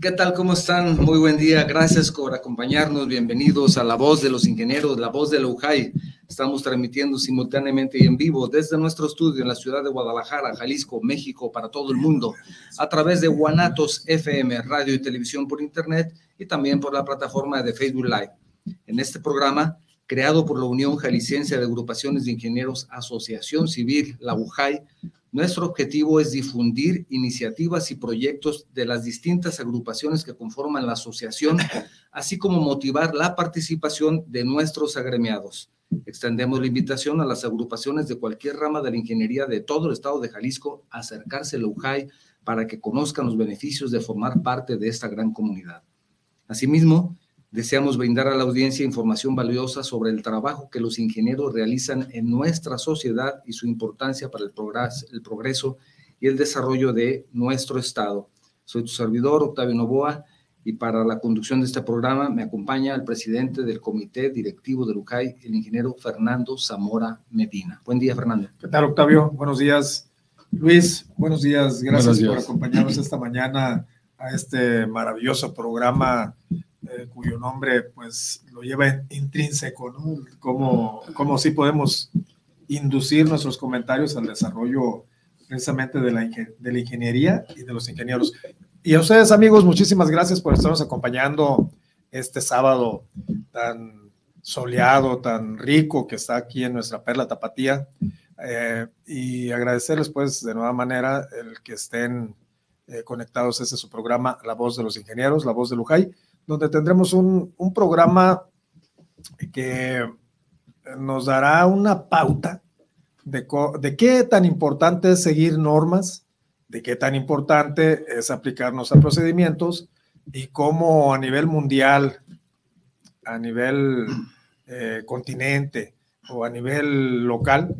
¿Qué tal? ¿Cómo están? Muy buen día. Gracias por acompañarnos. Bienvenidos a La Voz de los Ingenieros, La Voz de la UJAI. Estamos transmitiendo simultáneamente y en vivo desde nuestro estudio en la ciudad de Guadalajara, Jalisco, México, para todo el mundo, a través de Guanatos FM, radio y televisión por internet y también por la plataforma de Facebook Live. En este programa, creado por la Unión Jalisciense de Agrupaciones de Ingenieros Asociación Civil, la UJAI, nuestro objetivo es difundir iniciativas y proyectos de las distintas agrupaciones que conforman la asociación, así como motivar la participación de nuestros agremiados. Extendemos la invitación a las agrupaciones de cualquier rama de la ingeniería de todo el estado de Jalisco a acercarse a la UJAI para que conozcan los beneficios de formar parte de esta gran comunidad. Asimismo, Deseamos brindar a la audiencia información valiosa sobre el trabajo que los ingenieros realizan en nuestra sociedad y su importancia para el progreso, el progreso y el desarrollo de nuestro Estado. Soy tu servidor, Octavio Novoa, y para la conducción de este programa me acompaña el presidente del Comité Directivo de UCAI, el ingeniero Fernando Zamora Medina. Buen día, Fernando. ¿Qué tal, Octavio? Buenos días. Luis, buenos días. Gracias por acompañarnos esta mañana a este maravilloso programa eh, cuyo nombre pues lo lleva intrínseco, ¿no? Cómo, cómo sí podemos inducir nuestros comentarios al desarrollo precisamente de la, de la ingeniería y de los ingenieros. Y a ustedes amigos, muchísimas gracias por estarnos acompañando este sábado tan soleado, tan rico que está aquí en nuestra perla tapatía. Eh, y agradecerles pues de nueva manera el que estén eh, conectados este su programa La Voz de los Ingenieros, La Voz de Lujay donde tendremos un, un programa que nos dará una pauta de, de, qué tan importante es seguir normas, de qué tan importante es aplicarnos a procedimientos y cómo a nivel mundial, a nivel eh, continente o a nivel local,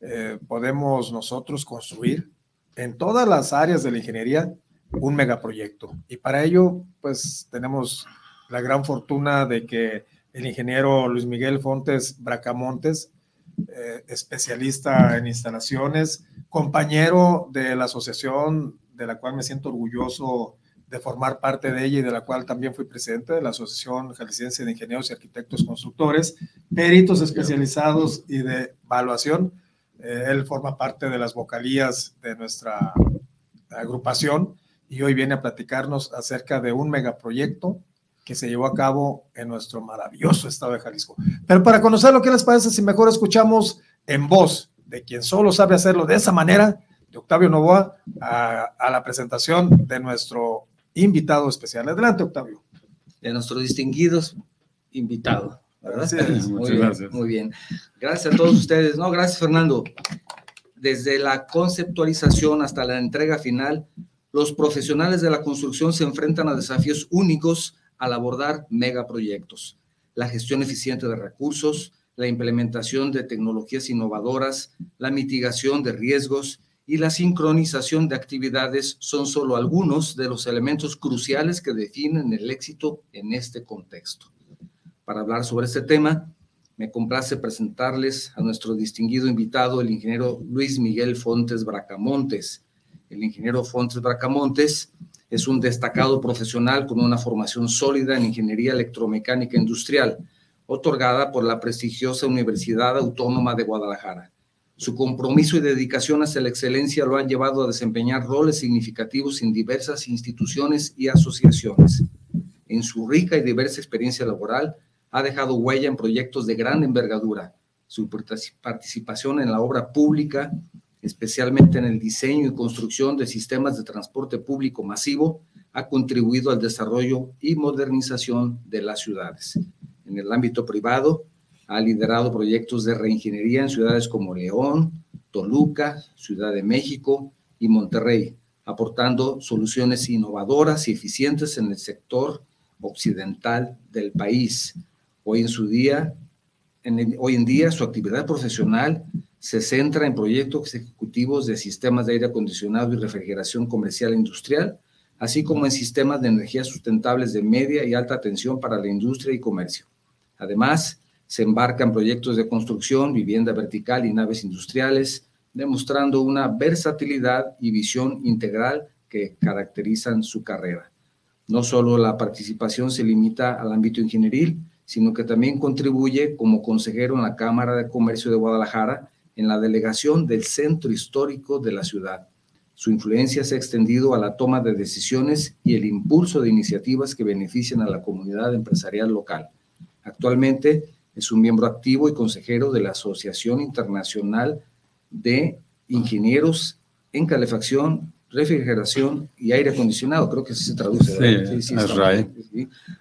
eh, podemos nosotros construir en todas las áreas de la ingeniería un megaproyecto. Y para ello, pues tenemos la gran fortuna de que el ingeniero Luis Miguel Fontes Bracamontes, eh, especialista en instalaciones, compañero de la asociación de la cual me siento orgulloso de formar parte de ella y de la cual también fui presidente de la Asociación Jalisciense de Ingenieros y Arquitectos Constructores, peritos especializados y de evaluación. Eh, él forma parte de las vocalías de nuestra agrupación y hoy viene a platicarnos acerca de un megaproyecto que se llevó a cabo en nuestro maravilloso estado de Jalisco. Pero para conocer lo que les parece, si mejor escuchamos en voz de quien solo sabe hacerlo de esa manera, de Octavio Novoa, a, la presentación de nuestro invitado especial. Adelante, Octavio. De nuestros distinguidos invitados. Gracias. Muy gracias. Muy bien. Gracias a todos ustedes. No, gracias, Fernando. Desde la conceptualización hasta la entrega final, los profesionales de la construcción se enfrentan a desafíos únicos al abordar megaproyectos. La gestión eficiente de recursos, la implementación de tecnologías innovadoras, la mitigación de riesgos y la sincronización de actividades son solo algunos de los elementos cruciales que definen el éxito en este contexto. Para hablar sobre este tema, me complace presentarles a nuestro distinguido invitado, el ingeniero Luis Miguel Fontes Bracamontes, el ingeniero Fontes Bracamontes es un destacado profesional con una formación sólida en ingeniería electromecánica industrial, otorgada por la prestigiosa Universidad Autónoma de Guadalajara. Su compromiso y dedicación hacia la excelencia lo han llevado a desempeñar roles significativos en diversas instituciones y asociaciones. En su rica y diversa experiencia laboral, ha dejado huella en proyectos de gran envergadura. Su participación en la obra pública especialmente en el diseño y construcción de sistemas de transporte público masivo, ha contribuido al desarrollo y modernización de las ciudades. En el ámbito privado, ha liderado proyectos de reingeniería en ciudades como León, Toluca, Ciudad de México y Monterrey, aportando soluciones innovadoras y eficientes en el sector occidental del país. Hoy en su día, hoy en día su actividad profesional se centra en proyectos ejecutivos de sistemas de aire acondicionado y refrigeración comercial e industrial, así como en sistemas de energía sustentables de media y alta tensión para la industria y comercio. Además, se embarca en proyectos de construcción, vivienda vertical y naves industriales, demostrando una versatilidad y visión integral que caracterizan su carrera. No solo la participación se limita al ámbito ingenieril, sino que también contribuye como consejero en la Cámara de Comercio de Guadalajara en la delegación del centro histórico de la ciudad. Su influencia se ha extendido a la toma de decisiones y el impulso de iniciativas que benefician a la comunidad empresarial local. Actualmente es un miembro activo y consejero de la Asociación Internacional de Ingenieros en Calefacción, Refrigeración y Aire Acondicionado. Creo que así se traduce. Sí, ASRAE.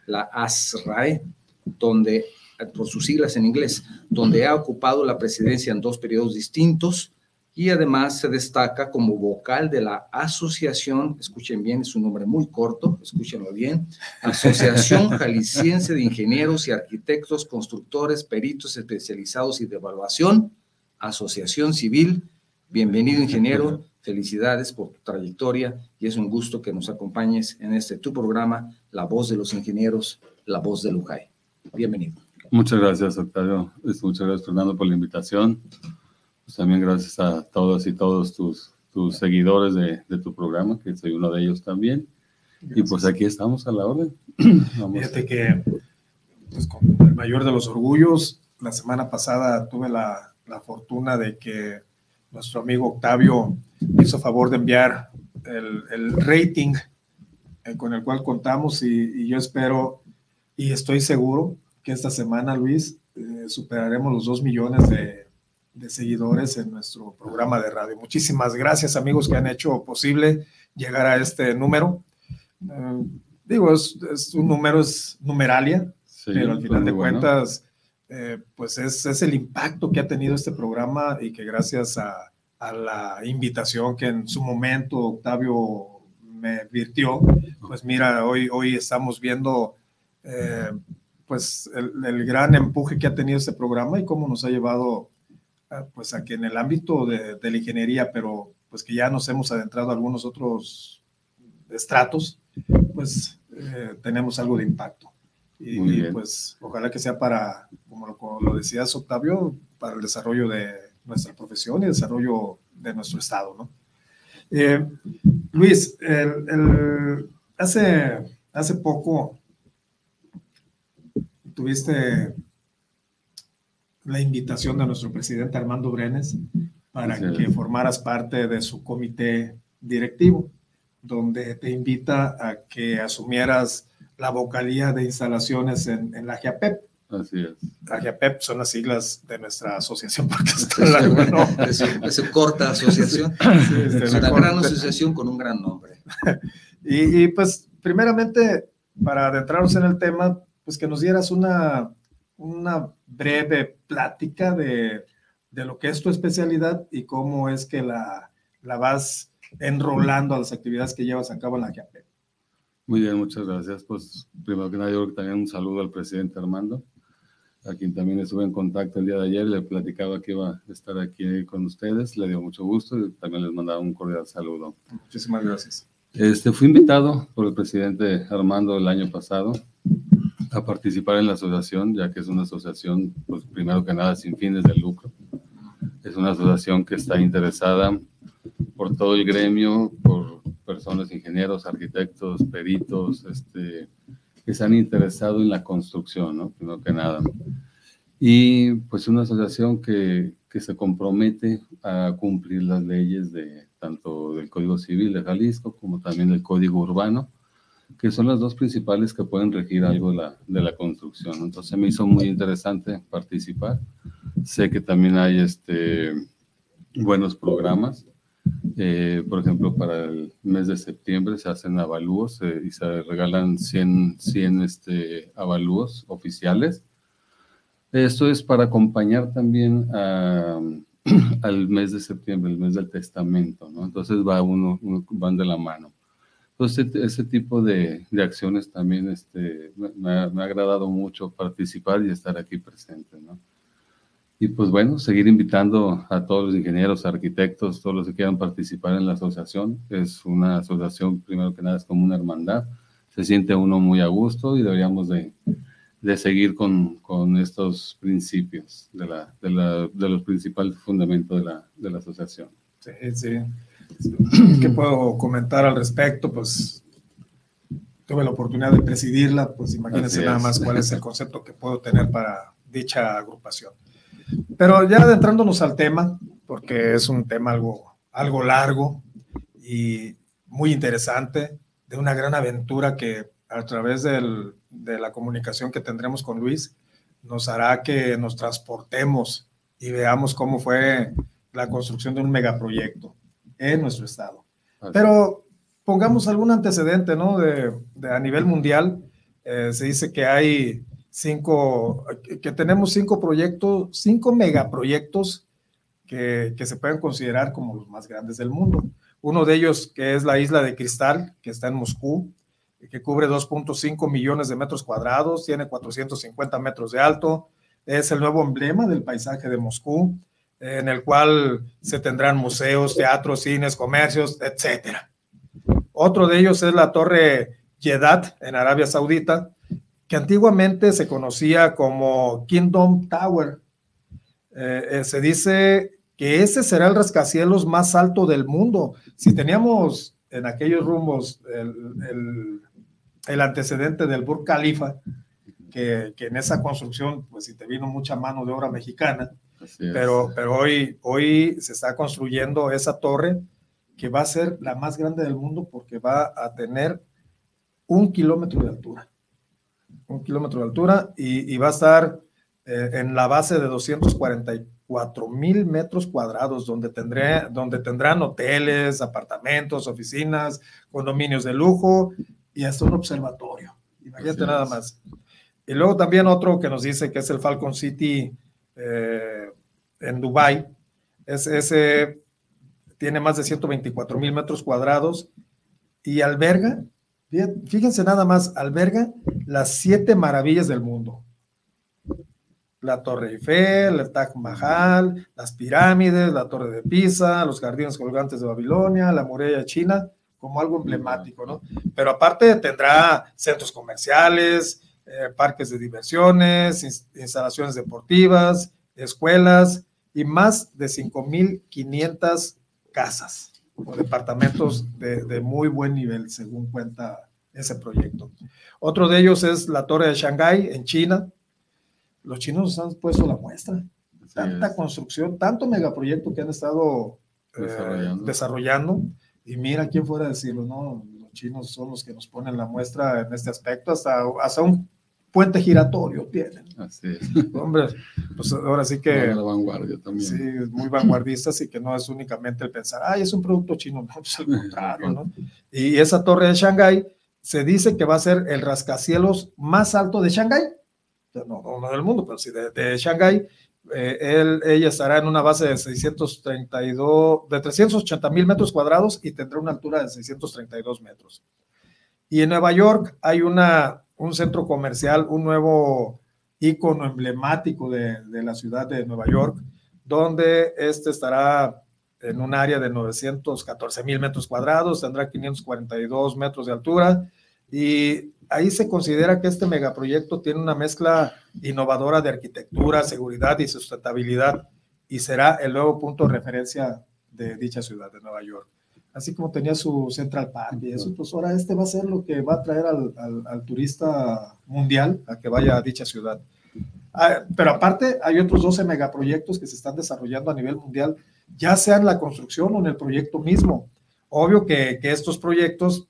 La ASRAE, donde, por sus siglas en inglés, donde ha ocupado la presidencia en dos periodos distintos y además se destaca como vocal de la asociación, escuchen bien, es un nombre muy corto, escúchenlo bien, Asociación Jalisciense de Ingenieros y Arquitectos, Constructores, Peritos Especializados y de Evaluación, Asociación Civil. Bienvenido, ingeniero, felicidades por tu trayectoria y es un gusto que nos acompañes en este tu programa, La Voz de los Ingenieros, La Voz de Lujay. Bienvenido. Muchas gracias, Octavio. Muchas gracias, Fernando, por la invitación. Pues también gracias a todos y todos tus, tus seguidores de, de, tu programa, que soy uno de ellos también. Y pues aquí estamos a la orden. Fíjate que, pues con el mayor de los orgullos, la semana pasada tuve la, la fortuna de que nuestro amigo Octavio hizo favor de enviar el, el rating eh, con el cual contamos y, y, yo espero y estoy seguro que esta semana, Luis, eh, superaremos los dos millones de, de seguidores en nuestro programa de radio. Muchísimas gracias amigos que han hecho posible llegar a este número. Eh, digo, es, un número, es numeralia, pero al final de cuentas, eh, pues es, es, el impacto que ha tenido este programa y que gracias a, a, la invitación que en su momento Octavio me virtió, pues mira, hoy, hoy estamos viendo eh, pues el, el, gran empuje que ha tenido este programa y cómo nos ha llevado pues aquí en el ámbito de, la ingeniería, pero pues que ya nos hemos adentrado a algunos otros estratos, pues eh, tenemos algo de impacto. Y, pues ojalá que sea para, como lo, decías Octavio, para el desarrollo de nuestra profesión y el desarrollo de nuestro estado, ¿no? Eh, Luis, hace, hace poco tuviste la invitación de nuestro presidente Armando Brenes para que formaras parte de su comité directivo, donde te invita a que asumieras la vocalía de instalaciones en, en la GIAPEP. Así es. La GIAPEP son las siglas de nuestra asociación, porque está largo Es, una corta asociación. es una gran asociación con un gran nombre. y, y pues, primeramente, para adentrarnos en el tema, pues que nos dieras una una breve plática de, de, lo que es tu especialidad y cómo es que la, la vas enrolando a las actividades que llevas a cabo en la GAP. Muy bien, muchas gracias. Pues primero que nada, yo también un saludo al presidente Armando, a quien también estuve en contacto el día de ayer, le platicaba que iba a estar aquí con ustedes, le dio mucho gusto y también les mandaba un cordial saludo. Muchísimas gracias. Este, fui invitado por el presidente Armando el año pasado a participar en la asociación, ya que es una asociación, pues primero que nada, sin fines de lucro. Es una asociación que está interesada por todo el gremio, por personas, ingenieros, arquitectos, peritos, este, que se han interesado en la construcción, ¿no? Primero que nada. Y pues una asociación que, que se compromete a cumplir las leyes de tanto del Código Civil de Jalisco como también del Código Urbano que son las dos principales que pueden regir algo de la, de la construcción. Entonces me hizo muy interesante participar. Sé que también hay este, buenos programas. Eh, por ejemplo, para el mes de septiembre se hacen avalúos eh, y se regalan 100, 100 este, avalúos oficiales. Esto es para acompañar también a, al mes de septiembre, el mes del testamento, ¿no? Entonces va uno, uno van de la mano. Entonces, ese tipo de, de acciones también este, me, ha, me, ha, agradado mucho participar y estar aquí presente, ¿no? Y pues bueno, seguir invitando a todos los ingenieros, arquitectos, todos los que quieran participar en la asociación. Es una asociación, primero que nada, es como una hermandad. Se siente uno muy a gusto y deberíamos de, de seguir con, con, estos principios de, la, de, la, de los principales fundamentos de la, de la asociación. Sí, sí. ¿Qué puedo comentar al respecto? Pues tuve la oportunidad de presidirla, pues imagínense nada más cuál es el concepto que puedo tener para dicha agrupación. Pero ya adentrándonos al tema, porque es un tema algo, algo largo y muy interesante, de una gran aventura que a través del, de la comunicación que tendremos con Luis, nos hará que nos transportemos y veamos cómo fue la construcción de un megaproyecto en nuestro estado. Pero pongamos algún antecedente, ¿no? De, a nivel mundial, eh, se dice que hay cinco, que tenemos cinco proyectos, cinco megaproyectos que, que se pueden considerar como los más grandes del mundo. Uno de ellos que es la isla de Cristal, que está en Moscú, que cubre 2.5 millones de metros cuadrados, tiene 450 metros de alto, es el nuevo emblema del paisaje de Moscú, en el cual se tendrán museos, teatros, cines, comercios, etc. Otro de ellos es la Torre Jeddah en Arabia Saudita, que antiguamente se conocía como Kingdom Tower. Eh, eh, se dice que ese será el rascacielos más alto del mundo. Si teníamos en aquellos rumbos el, el antecedente del Burj Khalifa, que, que, en esa construcción, pues si te vino mucha mano de obra mexicana, pero, pero hoy, hoy se está construyendo esa torre que va a ser la más grande del mundo porque va a tener un kilómetro de altura. Un kilómetro de altura y, y va a estar eh, en la base de 244 mil metros cuadrados, donde, tendré, donde tendrán hoteles, apartamentos, oficinas, condominios de lujo y hasta un observatorio. Imagínate nada más. Y luego también otro que nos dice que es el Falcon City eh, en Dubai. Es, ese tiene más de 124 mil metros cuadrados y alberga, fíjense nada más, alberga las siete maravillas del mundo. La Torre Eiffel, el Taj Mahal, las pirámides, la Torre de Pisa, los jardines colgantes de Babilonia, la muralla china como algo emblemático, ¿no? Pero aparte tendrá centros comerciales, eh, parques de diversiones, instalaciones deportivas, escuelas y más de 5.500 casas o departamentos de, de, muy buen nivel, según cuenta ese proyecto. Otro de ellos es la Torre de Shanghái en China. Los chinos han puesto la muestra. Tanta construcción, tanto megaproyecto que han estado eh, desarrollando y mira quién fuera a decirlo, ¿no? Los chinos son los que nos ponen la muestra en este aspecto, hasta, hasta un puente giratorio tienen. Así es. Hombre, pues ahora sí que... La vanguardia también. Sí, muy vanguardista, así que no es únicamente el pensar, ay, es un producto chino, no, pues al contrario, ¿no? Y esa torre de Shanghái se dice que va a ser el rascacielos más alto de Shanghái, no, no, del mundo, pero sí de, de Shanghái, eh, él, ella estará en una base de 632, de 380 mil metros cuadrados y tendrá una altura de 632 metros. Y en Nueva York hay una, un centro comercial, un nuevo icono emblemático de, de la ciudad de Nueva York, donde este estará en un área de 914 mil metros cuadrados, tendrá 542 metros de altura y ahí se considera que este megaproyecto tiene una mezcla innovadora de arquitectura, seguridad y sustentabilidad y será el nuevo punto de referencia de dicha ciudad de Nueva York. Así como tenía su Central Park y eso, pues ahora este va a ser lo que va a traer al, al, turista mundial a que vaya a dicha ciudad. Ah, pero aparte hay otros 12 megaproyectos que se están desarrollando a nivel mundial, ya sea en la construcción o en el proyecto mismo. Obvio que, que estos proyectos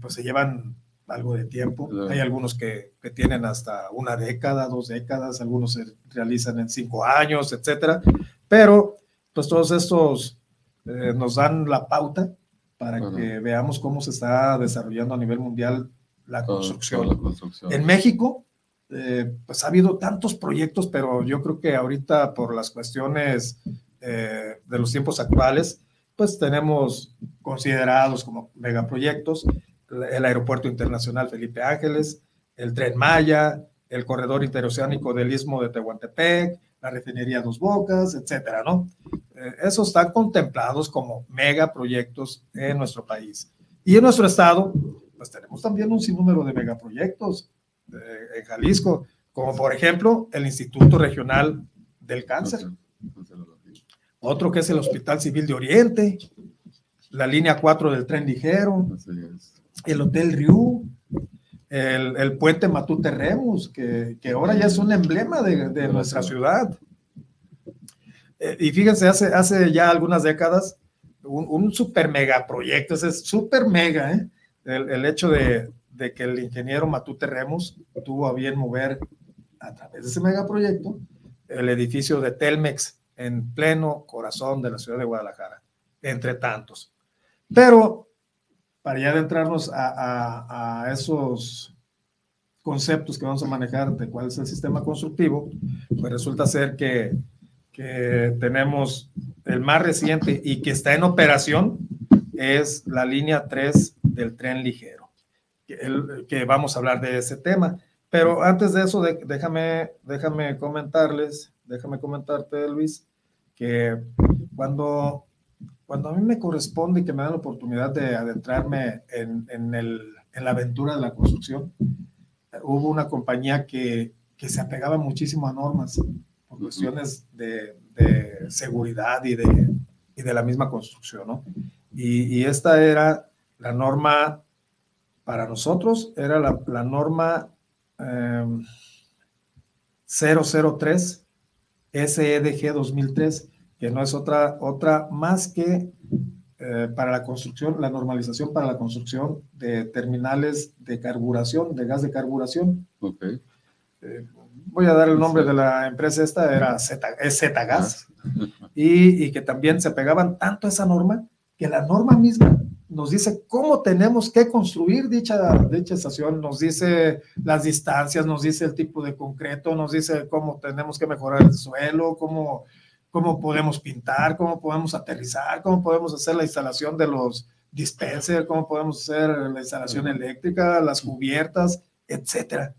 pues se llevan algo de tiempo. Hay algunos que, que, tienen hasta una década, dos décadas, algunos se realizan en cinco años, etcétera. Pero, pues todos estos eh, nos dan la pauta para que veamos cómo se está desarrollando a nivel mundial la construcción. En México, eh, pues ha habido tantos proyectos, pero yo creo que ahorita por las cuestiones eh, de los tiempos actuales, pues tenemos considerados como megaproyectos el Aeropuerto Internacional Felipe Ángeles, el Tren Maya, el Corredor Interoceánico del Istmo de Tehuantepec, la Refinería Dos Bocas, etcétera, ¿no? Eh, esos están contemplados como megaproyectos en nuestro país. Y en nuestro estado, pues tenemos también un sinnúmero de megaproyectos eh, en Jalisco, como por ejemplo el Instituto Regional del Cáncer, otro que es el Hospital Civil de Oriente, la línea 4 del tren ligero, el Hotel Riu, el, el puente Matute Remus, que, que, ahora ya es un emblema de, de nuestra ciudad. Eh, y fíjense, hace, hace ya algunas décadas, un, un super mega proyecto, ese es super mega, ¿eh? el, el, hecho de, de, que el ingeniero Matute Remus tuvo a bien mover a través de ese megaproyecto el edificio de Telmex en pleno corazón de la ciudad de Guadalajara, entre tantos. Pero para ya adentrarnos a, a, a, esos conceptos que vamos a manejar de cuál es el sistema constructivo, pues resulta ser que, tenemos el más reciente y que está en operación es la línea 3 del tren ligero, que, el, que vamos a hablar de ese tema. Pero antes de eso, déjame, déjame comentarles, déjame comentarte, Luis, que cuando cuando a mí me corresponde y que me dan la oportunidad de adentrarme en, en, el, en la aventura de la construcción, hubo una compañía que, que, se apegaba muchísimo a normas por cuestiones de, de seguridad y de, y de, la misma construcción, ¿no? Y, y, esta era la norma, para nosotros, era la, la norma eh, 003 SEDG 2003 que no es otra, otra más que eh, para la construcción, la normalización para la construcción de terminales de carburación, de gas de carburación. Okay. Eh, voy a dar el nombre de la empresa esta, era Z, es Z-Gas, y, y, que también se pegaban tanto a esa norma que la norma misma nos dice cómo tenemos que construir dicha, dicha estación, nos dice las distancias, nos dice el tipo de concreto, nos dice cómo tenemos que mejorar el suelo, cómo cómo podemos pintar, cómo podemos aterrizar, cómo podemos hacer la instalación de los dispensers, cómo podemos hacer la instalación eléctrica, las cubiertas, etcétera,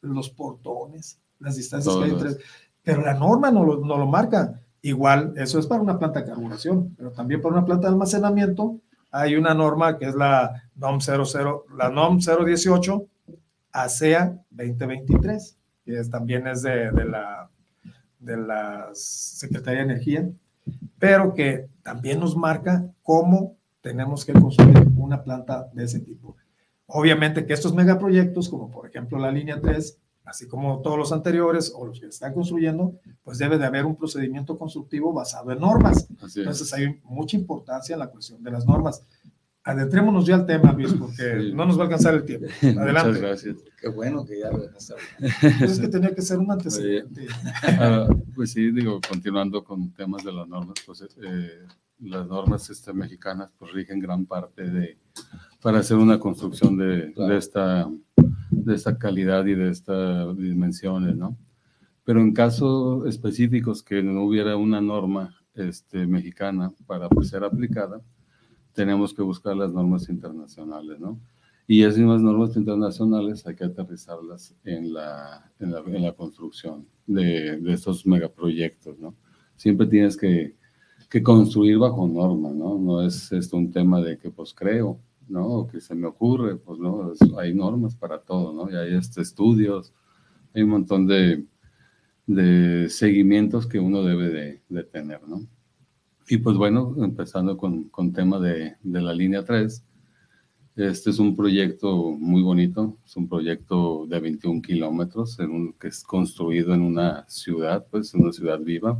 los portones, las distancias que hay entre. Pero la norma no lo, no lo marca. Igual, eso es para una planta de carburación, pero también para una planta de almacenamiento hay una norma que es la NOM 00, la NOM 018 ASEA 2023, que es, también es de, de la de la Secretaría de Energía, pero que también nos marca cómo tenemos que construir una planta de ese tipo. Obviamente que estos megaproyectos, como por ejemplo la línea 3, así como todos los anteriores o los que están construyendo, pues debe de haber un procedimiento constructivo basado en normas. Entonces hay mucha importancia en la cuestión de las normas adentrémonos ya al tema, Luis, porque sí. no nos va a alcanzar el tiempo. Adelante. Muchas gracias. Qué bueno que ya lo es que tenía que ser un antecedente. Uh, pues sí, digo, continuando con temas de las normas, pues eh, las normas este, mexicanas pues rigen gran parte de, para hacer una construcción de, claro. de, esta, de esta calidad y de estas dimensiones, ¿no? Pero en casos específicos que no hubiera una norma este, mexicana para pues, ser aplicada, tenemos que buscar las normas internacionales, ¿no? Y esas mismas normas internacionales hay que aterrizarlas en la, en la, en la construcción de, estos megaproyectos, ¿no? Siempre tienes que, que, construir bajo norma, ¿no? No es esto un tema de que pues creo, ¿no? O que se me ocurre, pues no, hay normas para todo, ¿no? Y hay este, estudios, hay un montón de, de seguimientos que uno debe de, de tener, ¿no? Y pues bueno, empezando con, con tema de, de, la línea 3, este es un proyecto muy bonito, es un proyecto de 21 kilómetros que es construido en una ciudad, pues una ciudad viva,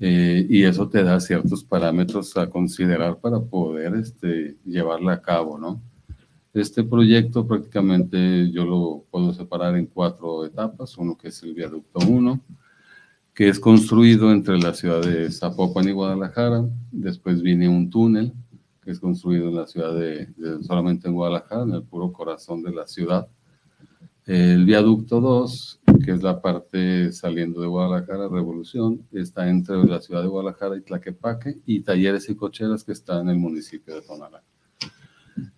eh, y eso te da ciertos parámetros a considerar para poder este, llevarla a cabo, ¿no? Este proyecto prácticamente yo lo puedo separar en cuatro etapas, uno que es el viaducto 1, que es construido entre la ciudad de Zapopan y Guadalajara. Después viene un túnel que es construido en la ciudad de, de, solamente en Guadalajara, en el puro corazón de la ciudad. El viaducto 2, que es la parte saliendo de Guadalajara, Revolución, está entre la ciudad de Guadalajara y Tlaquepaque, y talleres y cocheras que están en el municipio de Tonalá.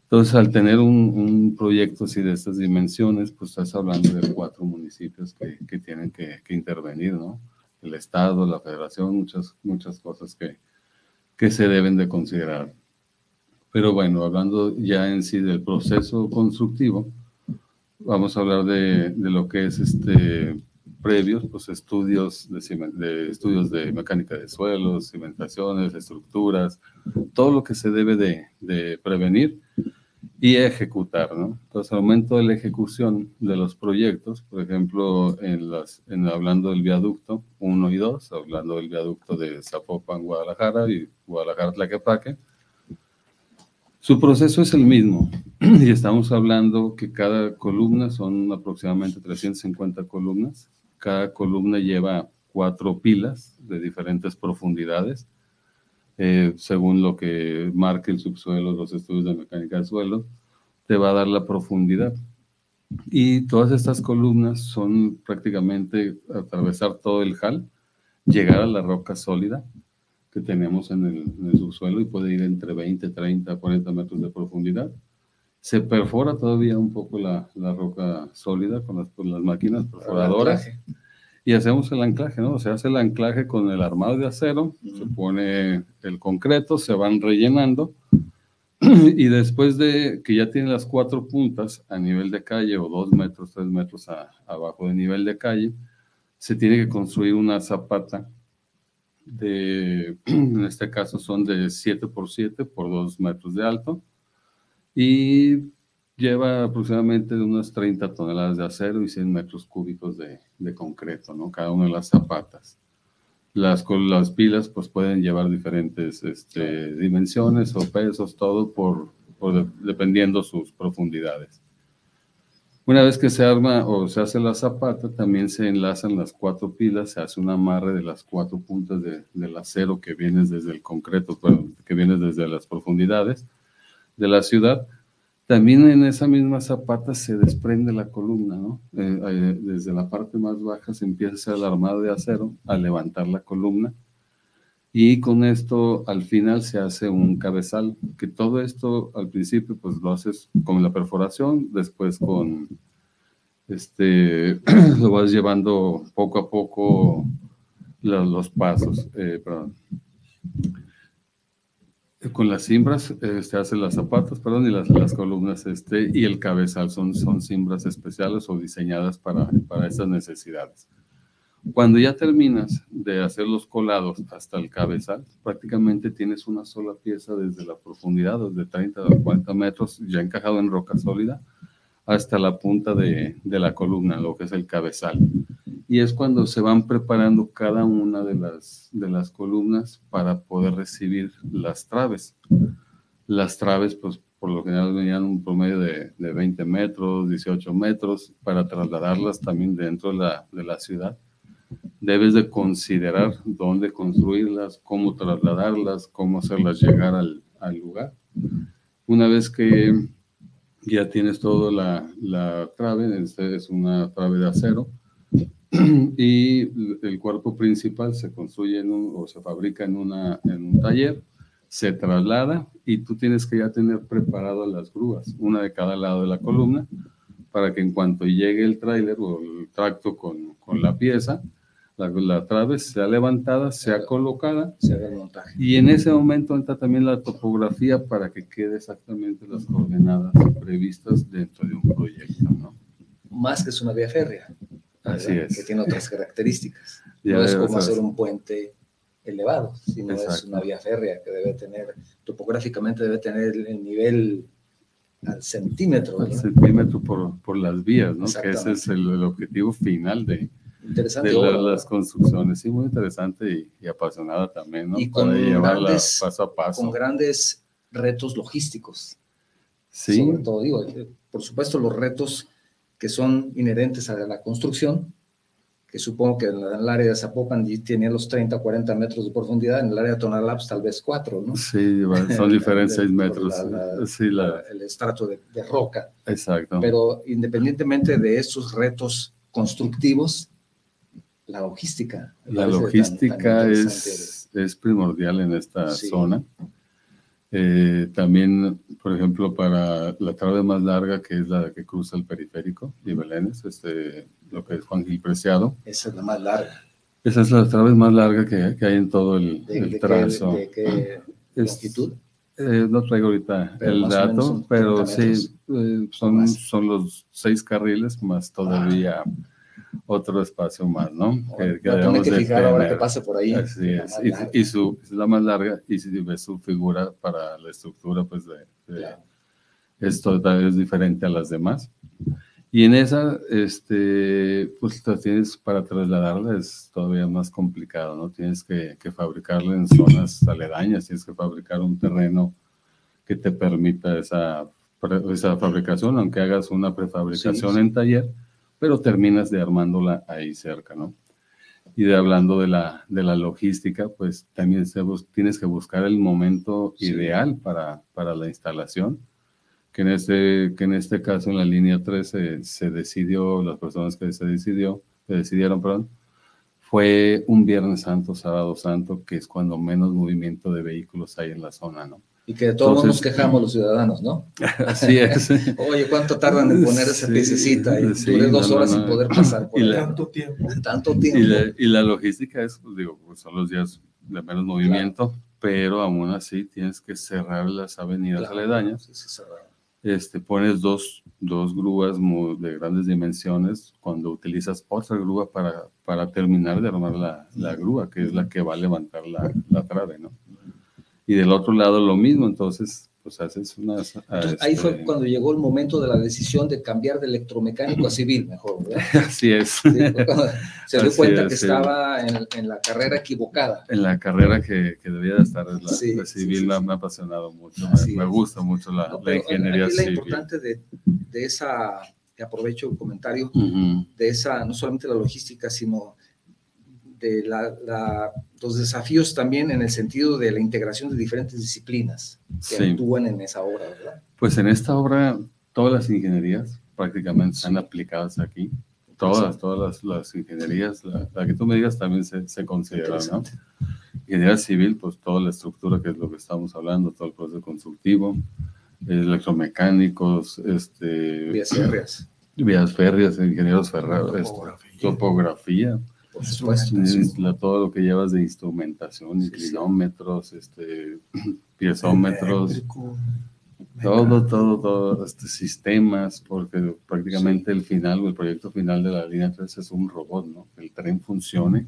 Entonces, al tener un, un, proyecto así de estas dimensiones, pues estás hablando de cuatro municipios que, que tienen que, que intervenir, ¿no? El Estado, la Federación, muchas, muchas cosas que, que se deben de considerar. Pero bueno, hablando ya en sí del proceso constructivo, vamos a hablar de, de lo que es este, previos, pues estudios de, estudios de mecánica de suelos, cimentaciones, estructuras, todo lo que se debe de, prevenir y ejecutar, ¿no? Entonces, al momento de la ejecución de los proyectos, por ejemplo, en las, en, hablando del viaducto 1 y 2, hablando del viaducto de Zapopan, Guadalajara y Guadalajara, Tlaquepaque, su proceso es el mismo y estamos hablando que cada columna son aproximadamente 350 columnas. Cada columna lleva cuatro pilas de diferentes profundidades, eh, según lo que marque el subsuelo, los estudios de mecánica del suelo, te va a dar la profundidad. Y todas estas columnas son prácticamente atravesar todo el hall, llegar a la roca sólida, que tenemos en el, subsuelo y puede ir entre 20, 30, 40 metros de profundidad. Se perfora todavía un poco la, la roca sólida con las, con las máquinas perforadoras y hacemos el anclaje, ¿no? Se hace el anclaje con el armado de acero, se pone el concreto, se van rellenando y después de que ya tiene las cuatro puntas a nivel de calle o dos metros, tres metros abajo de nivel de calle, se tiene que construir una zapata de, en este caso son de 7 por 7 por 2 metros de alto y lleva aproximadamente unas 30 toneladas de acero y 100 metros cúbicos de, de concreto, ¿no? Cada una de las zapatas. Las, las pilas pues pueden llevar diferentes este, dimensiones o pesos, todo por, por dependiendo sus profundidades. Una vez que se arma o se hace la zapata, también se enlazan las cuatro pilas, se hace un amarre de las cuatro puntas del acero que viene desde el concreto, que viene desde las profundidades de la ciudad. También en esa misma zapata se desprende la columna, ¿no? Eh, desde la parte más baja se empieza el armado de acero a levantar la columna y con esto al final se hace un cabezal, que todo esto al principio pues lo haces con la perforación, después con este, lo vas llevando poco a poco los, pasos, eh, perdón. Con las cimbras se este, hacen las zapatas, perdón, y las, las, columnas este, y el cabezal son, son cimbras especiales o diseñadas para, para estas necesidades. Cuando ya terminas de hacer los colados hasta el cabezal, prácticamente tienes una sola pieza desde la profundidad, desde 30 a 40 metros, ya encajado en roca sólida, hasta la punta de, de, la columna, lo que es el cabezal. Y es cuando se van preparando cada una de las, de las columnas para poder recibir las traves. Las traves, pues por lo general venían un promedio de, de 20 metros, 18 metros, para trasladarlas también dentro de la, de la ciudad debes de considerar dónde construirlas, cómo trasladarlas, cómo hacerlas llegar al, al lugar. Una vez que ya tienes toda la, la, trave, es una trave de acero, y el cuerpo principal se construye en un, o se fabrica en, una, en un taller, se traslada y tú tienes que ya tener preparadas las grúas, una de cada lado de la columna, para que en cuanto llegue el tráiler o el tracto con, con la pieza, la, la, trave sea levantada, sea colocada. Se haga el montaje. Y en ese momento entra también la topografía para que quede exactamente las coordenadas previstas dentro de un proyecto. ¿no? Más que es una vía férrea. Así es. Que tiene otras características. no es como hacer un puente elevado, sino es una vía férrea que debe tener, topográficamente debe tener el nivel al centímetro. Al centímetro por, por, las vías, ¿no? Que ese es el, el objetivo final de. De las construcciones, sí, muy interesante y, apasionada también, ¿no? Y con grandes, paso a paso. Con grandes retos logísticos. Sí. Sobre todo, digo, eh, por supuesto, los retos que son inherentes a la construcción, que supongo que en el área de Zapopan tiene los 30, 40 metros de profundidad, en el área de Tonalá, tal vez 4, ¿no? Sí, son diferentes 6 metros. sí, la, el estrato de, de, roca. Exacto. Pero independientemente de estos retos constructivos, la logística. La logística es, es, primordial en esta zona. Eh, también, por ejemplo, para la trave más larga, que es la que cruza el periférico de Belénes, este, lo que es Juan Gil Preciado. Esa es la más larga. Esa es la trave más larga que, que hay en todo el, el trazo. ¿De, qué longitud? Eh, no traigo ahorita el dato, pero sí, eh, son, son los seis carriles más todavía otro espacio más, ¿no? que, que, que fijar ahora que pase por ahí. Así es. Y, su, es la más larga, y si ves su figura para la estructura, pues de, esto es diferente a las demás. Y en esa, este, pues tienes para trasladarla es todavía más complicado, ¿no? Tienes que, que fabricarla en zonas aledañas, tienes que fabricar un terreno que te permita esa, esa fabricación, aunque hagas una prefabricación en taller pero terminas de armándola ahí cerca, ¿no? Y de hablando de la, de la logística, pues también tienes que buscar el momento ideal para, para la instalación, que en, este, que en este caso en la línea 13 se decidió, las personas que se decidió, que decidieron, perdón, fue un Viernes Santo, Sábado Santo, que es cuando menos movimiento de vehículos hay en la zona, ¿no? Y que de todos nos quejamos los ciudadanos, ¿no? Así es. Oye, ¿cuánto tardan en poner esa piececita? Y sí, dos horas sin poder pasar por tanto tiempo. Tanto tiempo. Y la, logística es, pues digo, pues son los días de menos movimiento, pero aún así tienes que cerrar las avenidas aledañas. Sí, este, pones dos, dos grúas de grandes dimensiones cuando utilizas otra grúa para, para terminar de armar la, la grúa, que es la que va a levantar la, la trave, ¿no? Y del otro lado lo mismo, entonces pues haces unas... ahí fue este, cuando llegó el momento de la decisión de cambiar de electromecánico a civil, mejor, ¿verdad? Así es. se dio cuenta que estaba en, la carrera equivocada. En la carrera que, que debía de estar, la, civil me, ha apasionado mucho, me, gusta mucho la, la ingeniería civil. Lo importante de, de esa, aprovecho el comentario, de esa, no solamente la logística, sino de la, los desafíos también en el sentido de la integración de diferentes disciplinas que actúan en esa obra, ¿verdad? Pues en esta obra todas las ingenierías prácticamente están aplicadas aquí. Todas, todas las, ingenierías, la, que tú me digas también se, se considera, ¿no? Ingeniería civil, pues toda la estructura que es lo que estamos hablando, todo el proceso constructivo, electromecánicos, este... Vías férreas. Vías férreas, ingenieros ferrados, topografía por supuesto. todo lo que llevas de instrumentación, inclinómetros, este, piezómetros, todo, todo, todo, este, sistemas, porque prácticamente el final o el proyecto final de la línea 3 es un robot, ¿no? Que el tren funcione,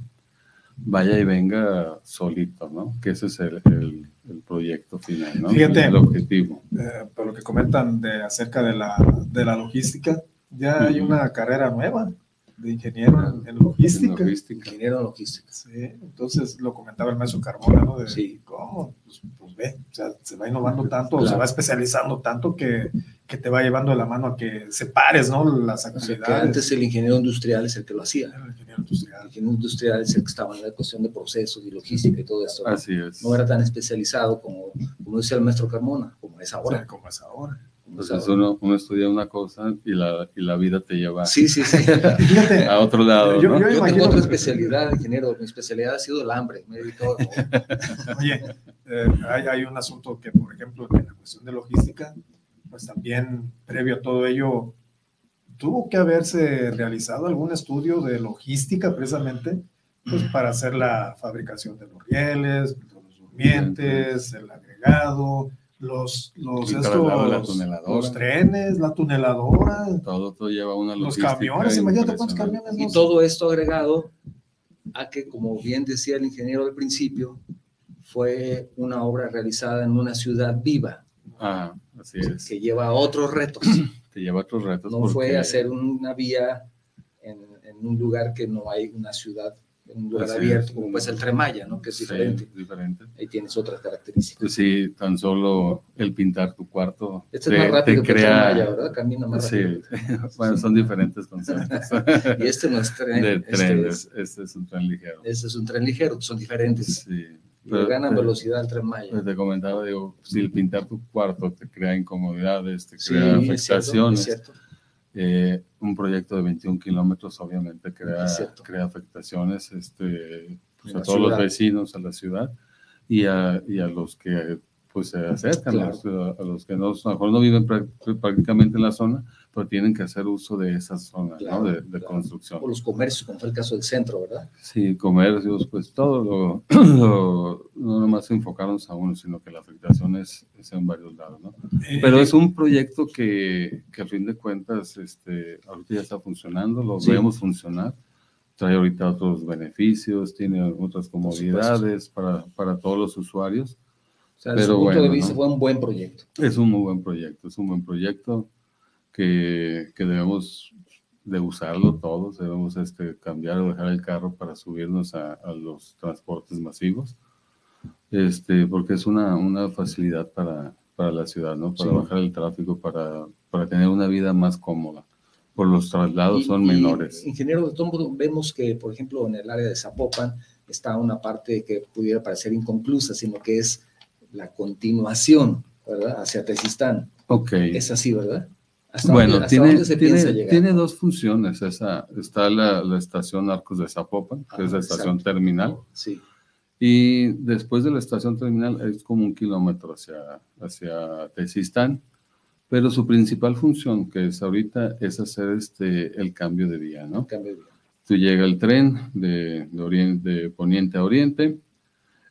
vaya y venga solito, ¿no? Que ese es el, el, proyecto final, ¿no? Fíjate, el objetivo. Eh, por lo que comentan de, acerca de la, de la logística, ya hay una carrera nueva de ingeniero en, logística. Ingeniero en logística. Sí, entonces lo comentaba el maestro Carmona, ¿no? De, sí. ¿Cómo? Pues, pues, ve, o sea, se va innovando tanto, se va especializando tanto que, que, te va llevando de la mano a que separes, ¿no? Las actividades. antes el ingeniero industrial es el que lo hacía. El ingeniero industrial. El ingeniero industrial es el que estaba en la cuestión de procesos y logística y todo eso. Así es. No era tan especializado como, como decía el maestro Carmona, como es ahora. como es ahora. Entonces uno, uno, estudia una cosa y la, y la vida te lleva sí, sí, sí. a otro lado. Yo, tengo otra especialidad, ingeniero. Mi especialidad ha sido el hambre. Me Oye, eh, hay, hay, un asunto que, por ejemplo, en la cuestión de logística, pues también previo a todo ello, tuvo que haberse realizado algún estudio de logística precisamente pues, para hacer la fabricación de los rieles, los durmientes, el agregado los, los, los trenes, la tuneladora. Todo, todo lleva una Los camiones, imagínate cuántos camiones. Y todo esto agregado a que, como bien decía el ingeniero al principio, fue una obra realizada en una ciudad viva. Ah, así es. Que lleva otros retos. Que lleva otros retos. No fue hacer una vía en, en un lugar que no hay una ciudad en un lugar abierto, como pues el Tremaya, ¿no? Que es diferente. diferente. Ahí tienes otras características. Pues sí, tan solo el pintar tu cuarto. Este es más rápido que el Tremaya, ¿verdad? Camina más rápido. Sí, bueno, son diferentes conceptos. y este no es tren. De tren, este, es, este es un tren ligero. Este es un tren ligero, son diferentes. Sí. Pero, ganan velocidad el tren Maya. Pues te comentaba, digo, si el pintar tu cuarto te crea incomodidades, te crea afectaciones. Es cierto, es cierto eh, un proyecto de 21 kilómetros obviamente crea, crea afectaciones este, pues, a todos los vecinos, a la ciudad y a, y a los que pues se acercan a, los, que no, a lo mejor no viven prácticamente en la zona, pero tienen que hacer uso de esa zona de, construcción. O los comercios, como fue el caso del centro, ¿verdad? Sí, comercios, pues todo lo, no nomás se enfocaron a uno, sino que la afectación es, en varios lados, ¿no? Eh, pero es un proyecto que, que a fin de cuentas, este, ahorita ya está funcionando, lo vemos funcionar trae ahorita otros beneficios, tiene otras comodidades para, para todos los usuarios. O sea, desde punto de vista fue un buen proyecto. Es un muy buen proyecto, es un buen proyecto que, que debemos de usarlo todos, debemos este, cambiar o dejar el carro para subirnos a, a los transportes masivos, este, porque es una, una facilidad para, para la ciudad, ¿no? Para bajar el tráfico, para, para tener una vida más cómoda por los traslados son menores. ingeniero, de todo vemos que, por ejemplo, en el área de Zapopan está una parte que pudiera parecer inconclusa, sino que es la continuación, ¿verdad? Hacia Tezistán. Ok. Es así, ¿verdad? bueno, tiene, tiene, tiene, dos funciones. Esa, está la, la, estación Arcos de Zapopan, que es la estación terminal. Sí. Y después de la estación terminal es como un kilómetro hacia, hacia Tezistán pero su principal función, que es ahorita, es hacer este, el cambio de vía, ¿no? Cambio de vía. Tú llega el tren de, de, oriente, de poniente a oriente,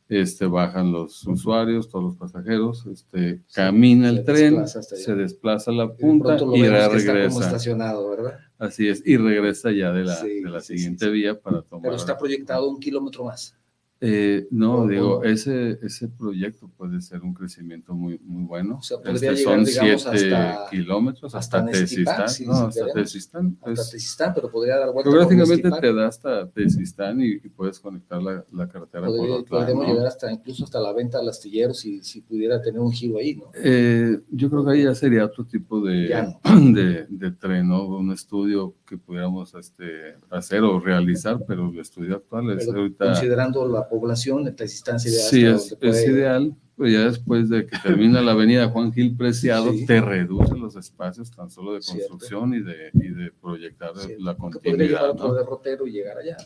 este, bajan los usuarios, todos los pasajeros, este, camina el tren, se desplaza la punta y, regresa. como estacionado, ¿verdad? Así es, y regresa ya de la, de la siguiente vía para tomar. Pero está proyectado un kilómetro más. Eh, no, digo, ese, ese proyecto puede ser un crecimiento muy, muy bueno. O sea, podría este, llegar, son digamos, hasta, kilómetros hasta, hasta Tesistán. Sí, no, hasta Tesistán. Hasta pues, Tesistán, pero podría dar vuelta Geográficamente te da hasta Tesistán y, y puedes conectar la, la carretera podría, por Podríamos llegar hasta, incluso hasta la venta al astillero si, si pudiera tener un giro ahí, ¿no? Eh, yo creo que ahí ya sería otro tipo de, de, de, tren, ¿no? Un estudio que pudiéramos este, hacer o realizar, pero el estudio actual es ahorita... Considerando la población, esta distancia ideal. Sí, es, es ideal, pero ya después de que termina la avenida Juan Gil Preciado, te reduce los espacios tan solo de construcción y de, y de proyectar la continuidad. Podría llevar otro derrotero y llegar allá.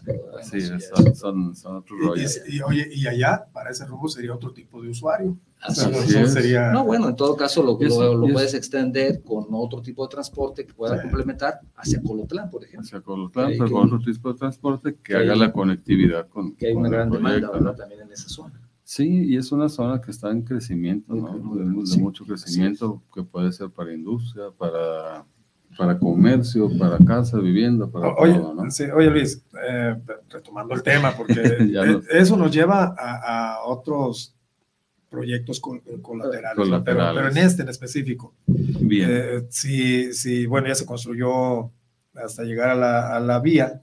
sí, son, son, son, otros rollos. Y, oye, y allá, para ese rumbo, sería otro tipo de usuario. Así sería... No, bueno, en todo caso lo, lo, puedes extender con otro tipo de transporte que pueda complementar hacia Colotlán, por ejemplo. Hacia Colotlán, pero con otro tipo de transporte que, haga la conectividad con. Que hay una gran demanda también en esa zona. Sí, y es una zona que está en crecimiento, ¿no? de, mucho crecimiento, que puede ser para industria, para, para comercio, para casa, vivienda, para oye, todo, ¿no? sí, oye Luis, eh, retomando el tema, porque eso nos lleva a, a otros proyectos colaterales, Pero, en este en específico. Bien. Eh, si, si, bueno, ya se construyó hasta llegar a la, a la vía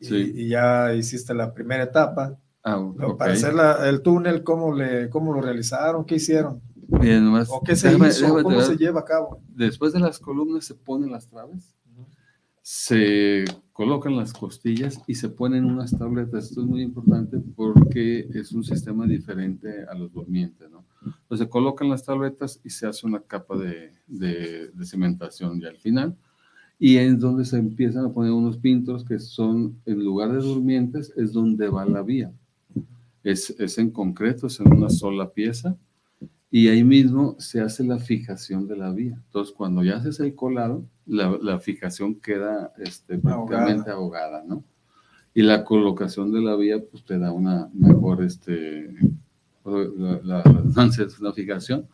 y, ya hiciste la primera etapa. Ah, Para hacer la, el túnel, ¿cómo, le, ¿cómo lo realizaron? ¿Qué hicieron? Bien, nomás, ¿O qué se hizo? ¿Cómo se lleva a cabo? Después de las columnas se ponen las traves se colocan las costillas y se ponen unas tabletas. Esto es muy importante porque es un sistema diferente a los durmientes, ¿no? Entonces se colocan las tabletas y se hace una capa de, de, cementación ya al final. Y es donde se empiezan a poner unos pintos que son, en lugar de durmientes, es donde va la vía. Es, es en concreto, es en una sola pieza. Y ahí mismo se hace la fijación de la vía. Entonces, cuando ya haces el colado, la, fijación queda este, prácticamente ahogada. ¿no? Y la colocación de la vía, pues te da una mejor, este, la, es una fijación.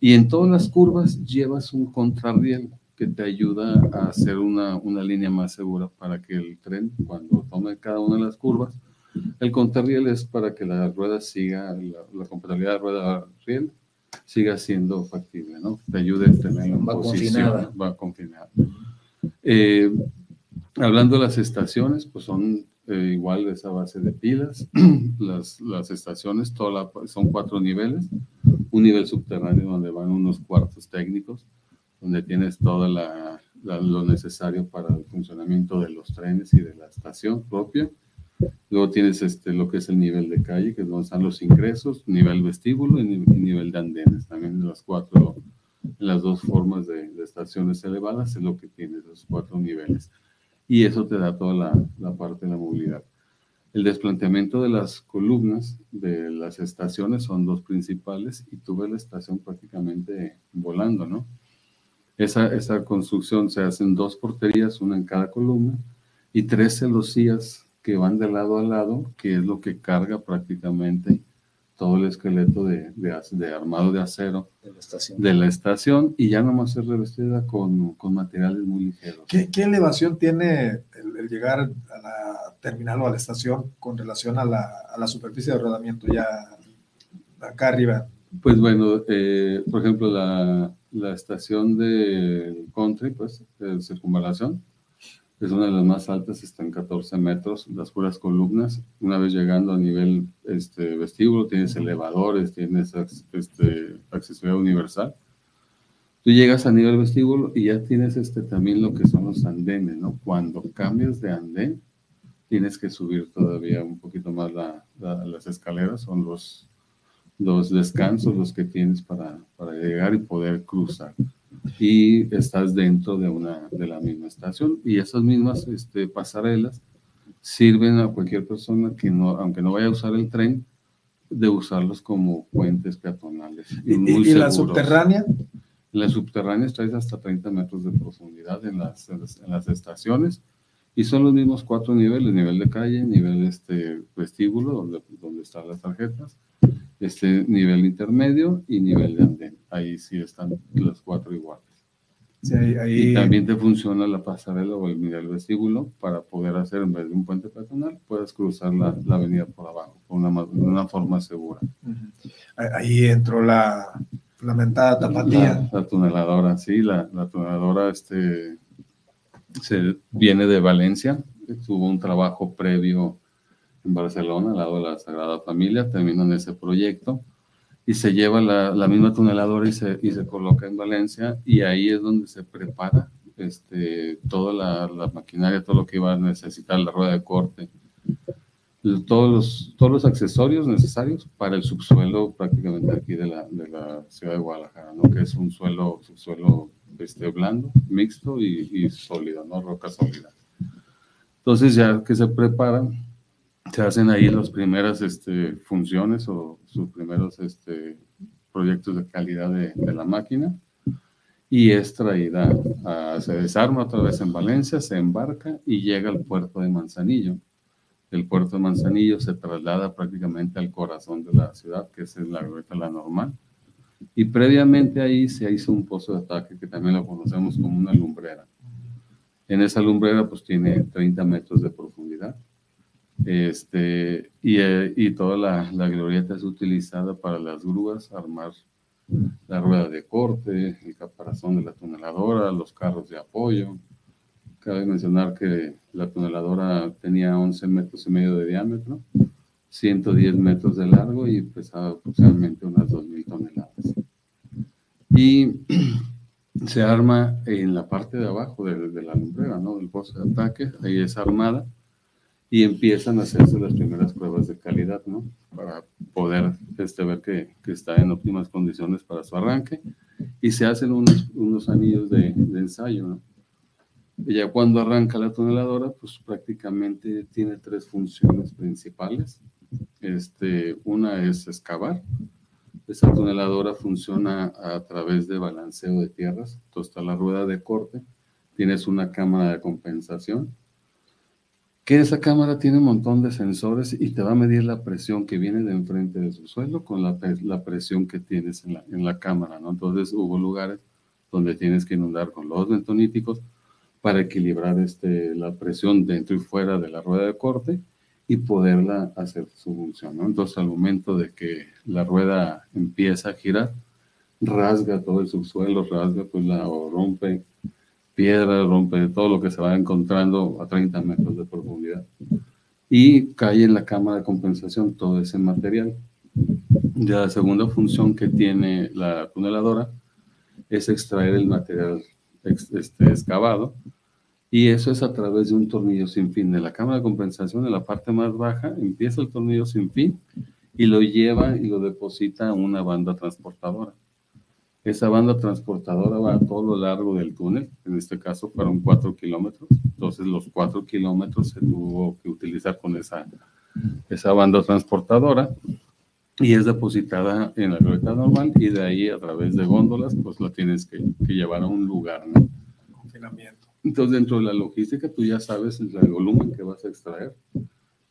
Y en todas las curvas llevas un contrarriel que te ayuda a hacer una, una línea más segura para que el tren, cuando tome cada una de las curvas, el contrarriel es para que la rueda siga, la, la compatibilidad de rueda-riel siga siendo factible, ¿no? Te ayude a tener en va posición, va confinada. Eh, hablando de las estaciones, pues son eh, igual de esa base de pilas. las, las estaciones toda son cuatro niveles. Un nivel subterráneo donde van unos cuartos técnicos, donde tienes todo la, lo necesario para el funcionamiento de los trenes y de la estación propia. Luego tienes este, lo que es el nivel de calle, que es donde están los ingresos, nivel vestíbulo y, nivel de andenes. También las cuatro, las dos formas de, estaciones elevadas es lo que tienes, los cuatro niveles. Y eso te da toda la, la parte de la movilidad. El desplanteamiento de las columnas de las estaciones son dos principales y tuve la estación prácticamente volando, ¿no? Esa, esa construcción se hacen dos porterías, una en cada columna, y tres celosías que van de lado a lado, que es lo que carga prácticamente todo el esqueleto de, de, armado de acero de la, estación. y ya nomás es revestida con, con materiales muy ligeros. ¿Qué, ¿Qué, elevación tiene el, llegar a la terminal o a la estación con relación a la, a la superficie de rodamiento ya acá arriba? Pues bueno, eh, por ejemplo, la, la estación de country, pues, de circunvalación, es una de las más altas, está en 14 metros, las puras columnas. Una vez llegando a nivel este, vestíbulo, tienes elevadores, tienes este, accesibilidad universal. Tú llegas a nivel vestíbulo y ya tienes este, también lo que son los andenes, ¿no? Cuando cambias de andén, tienes que subir todavía un poquito más las escaleras, son los, los descansos los que tienes para, para llegar y poder cruzar y estás dentro de, una, de la misma estación. Y esas mismas este, pasarelas sirven a cualquier persona que no, aunque no vaya a usar el tren, de usarlos como puentes peatonales. ¿Y, ¿Y, la subterránea? La subterránea traes hasta 30 metros de profundidad en las, en las estaciones y son los mismos cuatro niveles, nivel de calle, nivel este vestíbulo, donde, donde están las tarjetas, este nivel intermedio y nivel de andén. Ahí sí están los cuatro iguales. Y también te funciona la pasarela o el nivel vestíbulo para poder hacer, en vez de un puente peatonal, puedes cruzar la, la avenida por abajo, de una, una, forma segura. Ahí entró la lamentada tapatía. La, tuneladora, sí, la, la tuneladora este, se viene de Valencia, tuvo un trabajo previo en Barcelona, al lado de la Sagrada Familia, terminan ese proyecto y se lleva la, la misma tuneladora y se, y se, coloca en Valencia y ahí es donde se prepara este, toda la, la, maquinaria, todo lo que iba a necesitar, la rueda de corte, todos los, todos los accesorios necesarios para el subsuelo prácticamente aquí de la, de la ciudad de Guadalajara, ¿no? que es un suelo, subsuelo este, blando, mixto y, y sólido, ¿no? roca sólida. Entonces ya que se preparan, se hacen ahí las primeras este, funciones o sus primeros este, proyectos de calidad de, la máquina y es traída, se desarma otra vez en Valencia, se embarca y llega al puerto de Manzanillo. El puerto de Manzanillo se traslada prácticamente al corazón de la ciudad, que es la La Normal. Y previamente ahí se hizo un pozo de ataque que también lo conocemos como una lumbrera. En esa lumbrera pues tiene 30 metros de profundidad este, y, eh, y toda la, la, glorieta es utilizada para las grúas, armar la rueda de corte, el caparazón de la tuneladora, los carros de apoyo. Cabe mencionar que la tuneladora tenía 11 metros y medio de diámetro, 110 metros de largo y pesaba aproximadamente unas 2.000 toneladas. Y se arma en la parte de abajo de, de la lumbrera, ¿no? Del pozo de ataque, ahí es armada y empiezan a hacerse las primeras pruebas de calidad, ¿no? Para poder este, ver que, que está en óptimas condiciones para su arranque y se hacen unos, unos anillos de, de, ensayo, ¿no? Y ya cuando arranca la tuneladora, pues prácticamente tiene tres funciones principales. Este, una es excavar. Esa tuneladora funciona a través de balanceo de tierras. Entonces está la rueda de corte, tienes una cámara de compensación que esa cámara tiene un montón de sensores y te va a medir la presión que viene de enfrente de su suelo con la, presión que tienes en la, en la, cámara, ¿no? Entonces hubo lugares donde tienes que inundar con los bentoníticos para equilibrar este, la presión dentro y fuera de la rueda de corte y poderla hacer su función, ¿no? Entonces al momento de que la rueda empieza a girar, rasga todo el subsuelo, rasga pues la o rompe piedra, rompe todo lo que se va encontrando a 30 metros de profundidad. Y cae en la cámara de compensación todo ese material. Ya la segunda función que tiene la tuneladora es extraer el material este, excavado y eso es a través de un tornillo sin fin. De la cámara de compensación, en la parte más baja, empieza el tornillo sin fin y lo lleva y lo deposita en una banda transportadora. Esa banda transportadora va a todo lo largo del túnel, en este caso fueron cuatro kilómetros, entonces los cuatro kilómetros se tuvo que utilizar con esa esa banda transportadora y es depositada en la glorieta normal y de ahí a través de góndolas pues la tienes que, llevar a un lugar, ¿no? Confinamiento. Entonces dentro de la logística tú ya sabes el volumen que vas a extraer,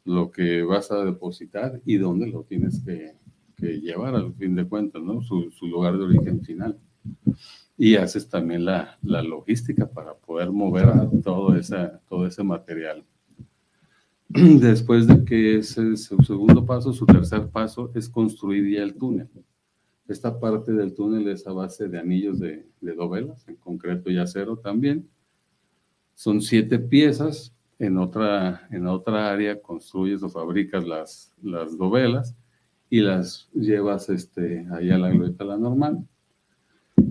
lo que vas a depositar y dónde lo tienes que, llevar al fin de cuentas, ¿no? Su, su, lugar de origen final. Y haces también la, la logística para poder mover todo, esa, todo ese material. Después de que ese es su segundo paso, su tercer paso es construir ya el túnel. Esta parte del túnel es a base de anillos de, de dovelas, en concreto y acero también. Son siete piezas. En otra, en otra área construyes o fabricas las, las dovelas y las llevas este, ahí a la glorieta la normal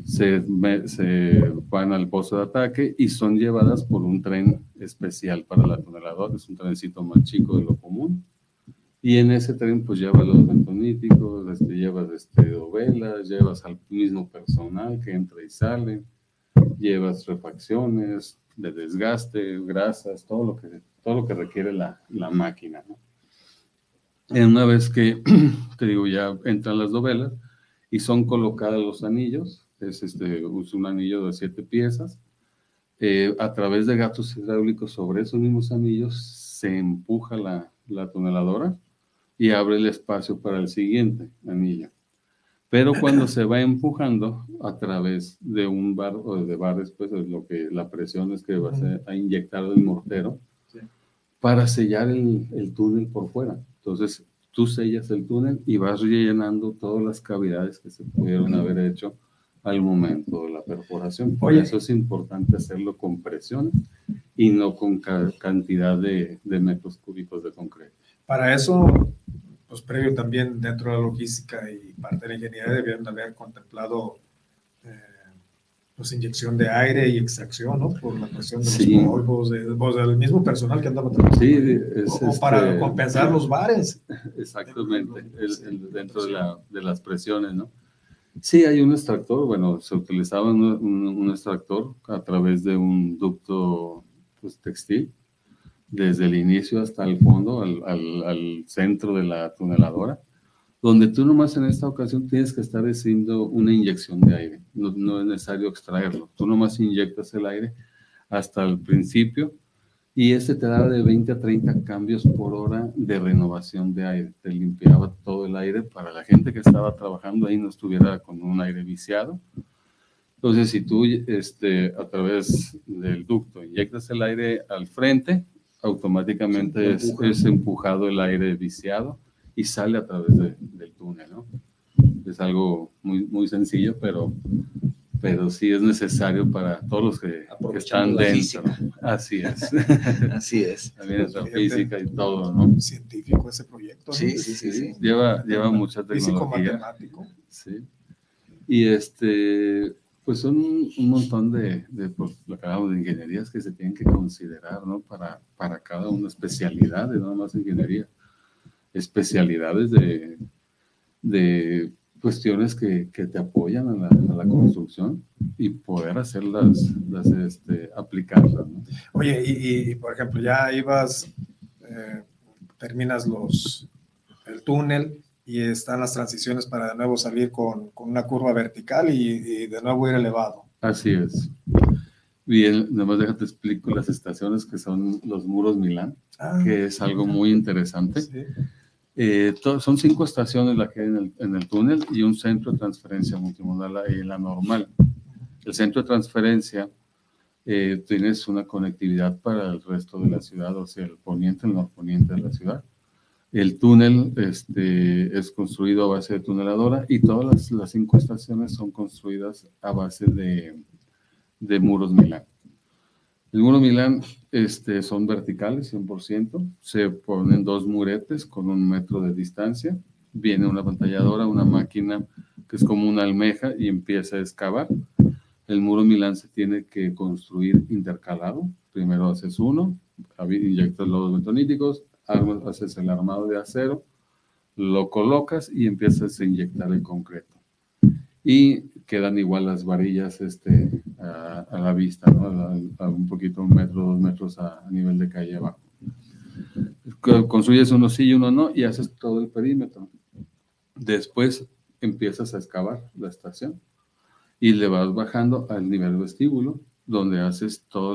se, se, van al pozo de ataque y son llevadas por un tren especial para la tuneladora, es un trencito más chico de lo común. Y en ese tren pues llevas los bentoníticos, este, llevas este, dovelas, llevas al mismo personal que entra y sale, llevas refacciones de desgaste, grasas, todo lo que, todo lo que requiere la, la máquina. ¿no? Una vez que, te digo, ya entran las dovelas y son colocados los anillos, es este, un anillo de siete piezas. Eh, a través de gatos hidráulicos sobre esos mismos anillos se empuja la, la toneladora y abre el espacio para el siguiente anillo. Pero cuando se va empujando a través de un bar o de bares, pues es lo que la presión es que va a, inyectar el mortero para sellar el, el, túnel por fuera. Entonces tú sellas el túnel y vas rellenando todas las cavidades que se pudieron haber hecho al momento de la perforación. Por eso es importante hacerlo con presión y no con cantidad de, de, metros cúbicos de concreto. Para eso, pues previo también dentro de la logística y parte de la ingeniería debieron haber contemplado pues inyección de aire y extracción, ¿no? Por la presión de los sí. polvos, de, pues, del mismo personal que andaba trabajando. Sí, es, o, para este, compensar los bares. Exactamente, dentro de, la, de las presiones, ¿no? Sí, hay un extractor, bueno, se utilizaba un, extractor a través de un ducto pues, textil, desde el inicio hasta el fondo, al, al, centro de la tuneladora, donde tú nomás en esta ocasión tienes que estar haciendo una inyección de aire, no, no es necesario extraerlo, tú nomás inyectas el aire hasta el principio y este te daba de 20 a 30 cambios por hora de renovación de aire. Te limpiaba todo el aire para la gente que estaba trabajando ahí no estuviera con un aire viciado. Entonces, si tú este, a través del ducto inyectas el aire al frente, automáticamente es, es, empujado el aire viciado y sale a través del túnel, ¿no? Es algo muy, muy sencillo, pero pero sí es necesario para todos los que, están dentro. Así es. Así es. También es la física y todo, ¿no? Científico ese proyecto. Sí, sí, sí, Lleva, lleva mucha tecnología. Físico matemático. Sí. Y este, pues son un montón de, de pues, lo que hablamos de ingenierías que se tienen que considerar, ¿no? Para, para cada una especialidad, de no más ingeniería. Especialidades de, de cuestiones que, que te apoyan a la, a la, construcción y poder hacerlas, las, este, aplicarlas. ¿no? Oye, y, y, por ejemplo, ya ibas, eh, terminas los, el túnel y están las transiciones para de nuevo salir con, con una curva vertical y, y, de nuevo ir elevado. Así es. Bien, nada más déjate explico las estaciones que son los muros Milán, ah, que es algo muy interesante. Sí eh, son cinco estaciones las que hay en el, en el, túnel y un centro de transferencia multimodal ahí la normal. El centro de transferencia eh, tienes una conectividad para el resto de la ciudad, o sea, el poniente, el norponiente de la ciudad. El túnel este, es construido a base de tuneladora y todas las, las cinco estaciones son construidas a base de, de muros Milán. El muro Milán este, son verticales, 100%. Se ponen dos muretes con un metro de distancia. Viene una pantalladora, una máquina que es como una almeja y empieza a excavar. El muro Milán se tiene que construir intercalado. Primero haces uno, inyectas los bentoníticos, haces el armado de acero, lo colocas y empiezas a inyectar el concreto. Y quedan igual las varillas este, a, la vista, ¿no? a, un poquito, un metro, dos metros a, nivel de calle abajo. construyes uno sí y uno no y haces todo el perímetro. Después empiezas a excavar la estación y le vas bajando al nivel vestíbulo, donde haces todo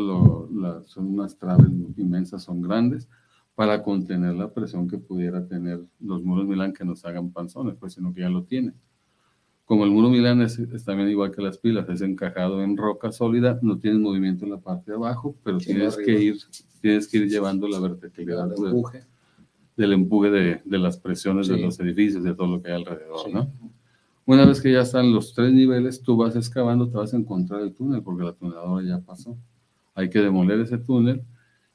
lo, son unas traves inmensas, son grandes, para contener la presión que pudiera tener los muros Milán que nos hagan panzones, pues sino que ya lo tiene. Como el muro Milán es, también igual que las pilas, es encajado en roca sólida, no tienes movimiento en la parte de abajo, pero tienes que, ir, tienes que ir llevando la verticalidad del empuje, del empuje de, de las presiones de los edificios, de todo lo que hay alrededor, ¿no? Una vez que ya están los tres niveles, tú vas excavando, te vas a encontrar el túnel, porque la tuneladora ya pasó. Hay que demoler ese túnel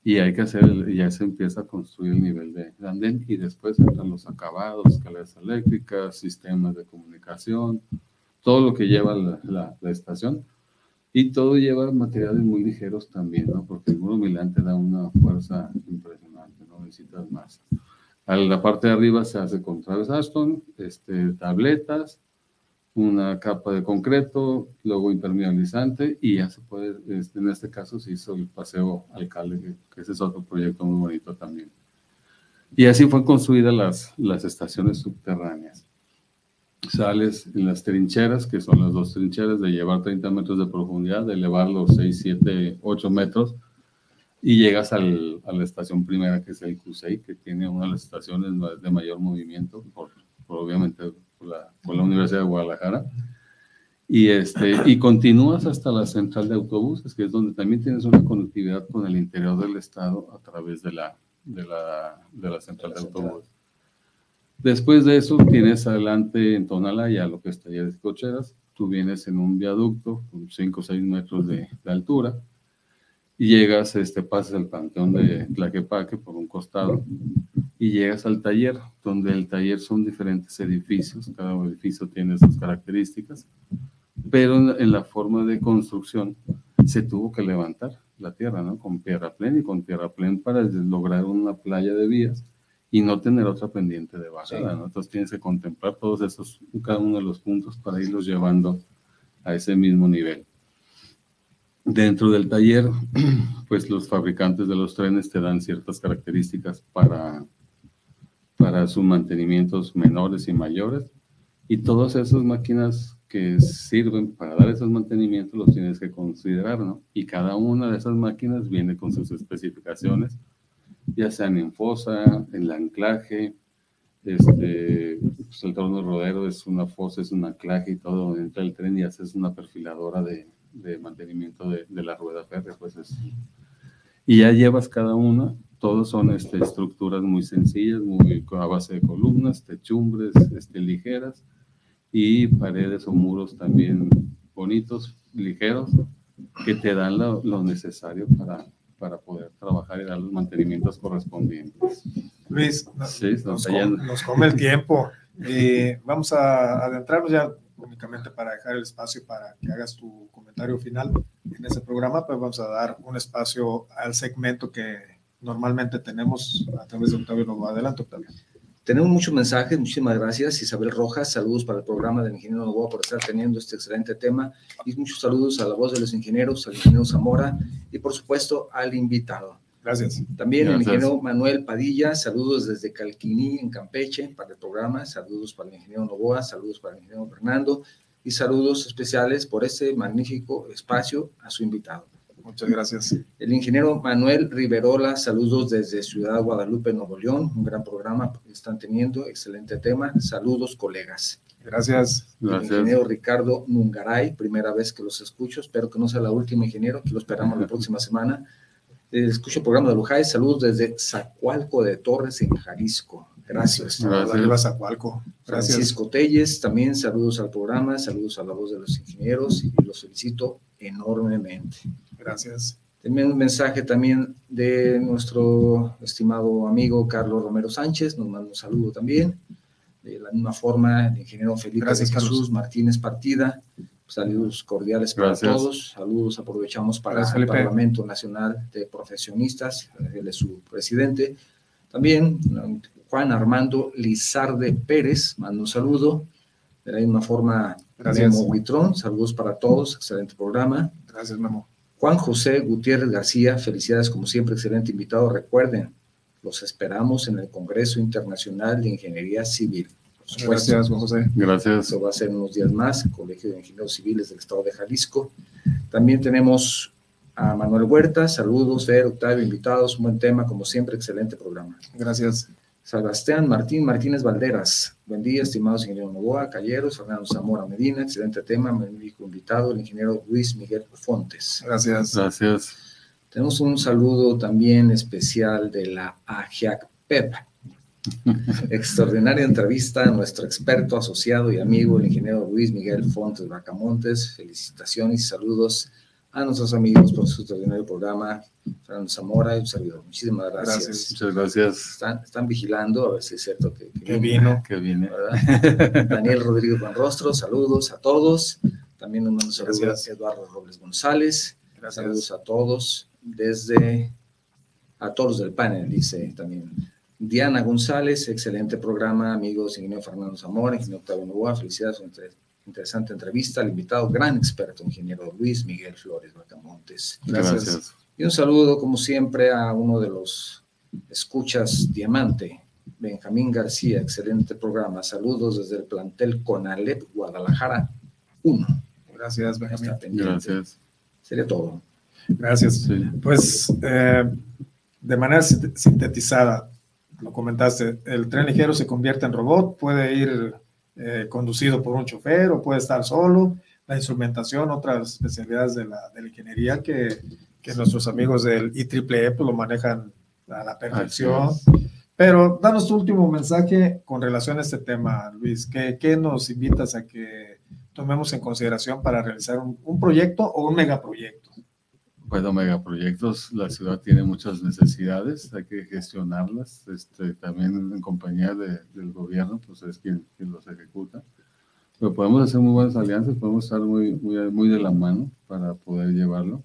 y hay que hacer, el, ya se empieza a construir el nivel de andén y después entran los acabados, escaleras eléctricas, sistemas de comunicación, todo lo que lleva la, la, estación y todo lleva materiales muy ligeros también, ¿no? Porque el muro Milán te da una fuerza impresionante, no necesitas más. A la parte de arriba se hace con Travis Aston, este, tabletas, una capa de concreto, luego impermeabilizante y ya se puede, este, en este caso se hizo el paseo alcalde, que, ese es otro proyecto muy bonito también. Y así fue construidas las, las estaciones subterráneas. Sales en las trincheras, que son las dos trincheras, de llevar 30 metros de profundidad, de elevar los 6, 7, 8 metros, y llegas al, a la estación primera, que es el Cusey, que tiene una de las estaciones de mayor movimiento, por, por obviamente por la, la Universidad de Guadalajara. Y, este, y continúas hasta la central de autobuses, que es donde también tienes una conectividad con el interior del estado a través de la, de la, de la central de autobuses. Después de eso, tienes adelante en Tonalá ya lo que es talleres de cocheras. Tú vienes en un viaducto con 5 o 6 metros de, de, altura y llegas, este, pasas el panteón de Tlaquepaque por un costado y llegas al taller, donde el taller son diferentes edificios, cada edificio tiene sus características, pero en, la forma de construcción se tuvo que levantar la tierra, ¿no? Con tierra plena y con tierra plena para lograr una playa de vías y no tener otra pendiente de bajada, ¿no? Entonces tienes que contemplar todos esos, cada uno de los puntos para irlos llevando a ese mismo nivel. Dentro del taller, pues los fabricantes de los trenes te dan ciertas características para para sus mantenimientos menores y mayores. Y todas esas máquinas que sirven para dar esos mantenimientos los tienes que considerar, ¿no? Y cada una de esas máquinas viene con sus especificaciones, ya sean en fosa, el anclaje, este, pues el torno rodero es una fosa, es un anclaje y todo, entra el tren y haces una perfiladora de, de mantenimiento de, de, la rueda férrea, pues es... Y ya llevas cada una todos son este, estructuras muy sencillas, muy a base de columnas, techumbres este, ligeras y paredes o muros también bonitos, ligeros, que te dan lo, necesario para, para poder trabajar y dar los mantenimientos correspondientes. Luis, nos, come, el tiempo. Eh, vamos a adentrarnos ya únicamente para dejar el espacio para que hagas tu comentario final en ese programa, pues vamos a dar un espacio al segmento que normalmente tenemos a través de Octavio Lobo. Adelante, Octavio. Tenemos muchos mensajes, muchísimas gracias. Isabel Rojas, saludos para el programa del ingeniero Novoa por estar teniendo este excelente tema. Y muchos saludos a la voz de los ingenieros, al ingeniero Zamora y por supuesto al invitado. Gracias. También el ingeniero Manuel Padilla, saludos desde Calquiní, en Campeche, para el programa. Saludos para el ingeniero Novoa, saludos para el ingeniero Fernando y saludos especiales por este magnífico espacio a su invitado. Muchas gracias. El ingeniero Manuel Riverola, saludos desde Ciudad Guadalupe, Nuevo León. Un gran programa que están teniendo, excelente tema. Saludos, colegas. Gracias. El ingeniero Ricardo Nungaray, primera vez que los escucho. Espero que no sea la última, ingeniero, que lo esperamos la próxima semana. Escucho el programa de Lujay. Saludos desde Zacualco de Torres, en Jalisco. Gracias. Gracias. Zacualco. Gracias. Francisco Telles, también saludos al programa, saludos a la voz de los ingenieros y los felicito enormemente. Gracias. También un mensaje también de nuestro estimado amigo Carlos Romero Sánchez, nos manda un saludo también. De la misma forma, el ingeniero Felipe Gracias, Jesús Martínez Partida, saludos cordiales para todos. Saludos aprovechamos para el Parlamento Nacional de Profesionistas, él es su presidente. También Juan Armando Lizarde Pérez, manda un saludo. De la misma forma, Gracias. Memo Huitrón, saludos para todos, excelente programa. Gracias, Memo. Juan José Gutiérrez García, felicidades como siempre, excelente invitado. Recuerden Los esperamos en el Congreso Internacional de Ingeniería Civil. Gracias, José. Gracias. Eso va a ser unos días más, Colegio de Ingenieros Civiles del Estado de Jalisco. También tenemos a Manuel Huerta, saludos, Fer, Octavio, invitados, un buen tema, como siempre, excelente programa. Gracias. Sebastián Martín Martínez Valderas, buen día, estimados ingeniero Novoa, Calleros, Fernando Zamora Medina, excelente tema, médico invitado, el ingeniero Luis Miguel Fontes. Gracias. Gracias. Tenemos un saludo también especial de la AGIAC-PEP. Extraordinaria entrevista a nuestro experto asociado y amigo, el ingeniero Luis Miguel Fontes Bacamontes. Felicitaciones y saludos a nuestros amigos por su extraordinario programa, Fernando Zamora y un servidor. Muchísimas gracias. Muchas gracias. Están, vigilando a ver si es cierto que, que, vino. Que viene. Daniel Rodríguez Rostro, saludos a todos. También un saludo a Eduardo Robles González. Gracias. Saludos a todos desde a todos del panel, dice también. Diana González, excelente programa, amigos, ingeniero Fernando Zamora, ingeniero Octavio Novoa, felicidades, interesante entrevista al invitado, gran experto, ingeniero Luis Miguel Flores Bacamontes. Gracias. Y un saludo, como siempre, a uno de los escuchas Diamante, Benjamín García, excelente programa. Saludos desde el plantel Conalep, Guadalajara 1. Gracias, Benjamín. Gracias. Sería todo. Gracias. Pues eh, de manera sintetizada, lo comentaste, el tren ligero se convierte en robot, puede ir eh, conducido por un chofer o puede estar solo. La instrumentación, otras especialidades de la, de la ingeniería que, que, nuestros amigos del IEEE pues, lo manejan a la perfección. Pero danos tu último mensaje con relación a este tema, Luis. ¿Qué, qué nos invitas a que tomemos en consideración para realizar un, un proyecto o un megaproyecto? Bueno, megaproyectos, la ciudad tiene muchas necesidades, hay que gestionarlas, este, también en compañía del gobierno, pues es quien, los ejecuta. Pero podemos hacer muy buenas alianzas, podemos estar muy, muy, muy de la mano para poder llevarlo.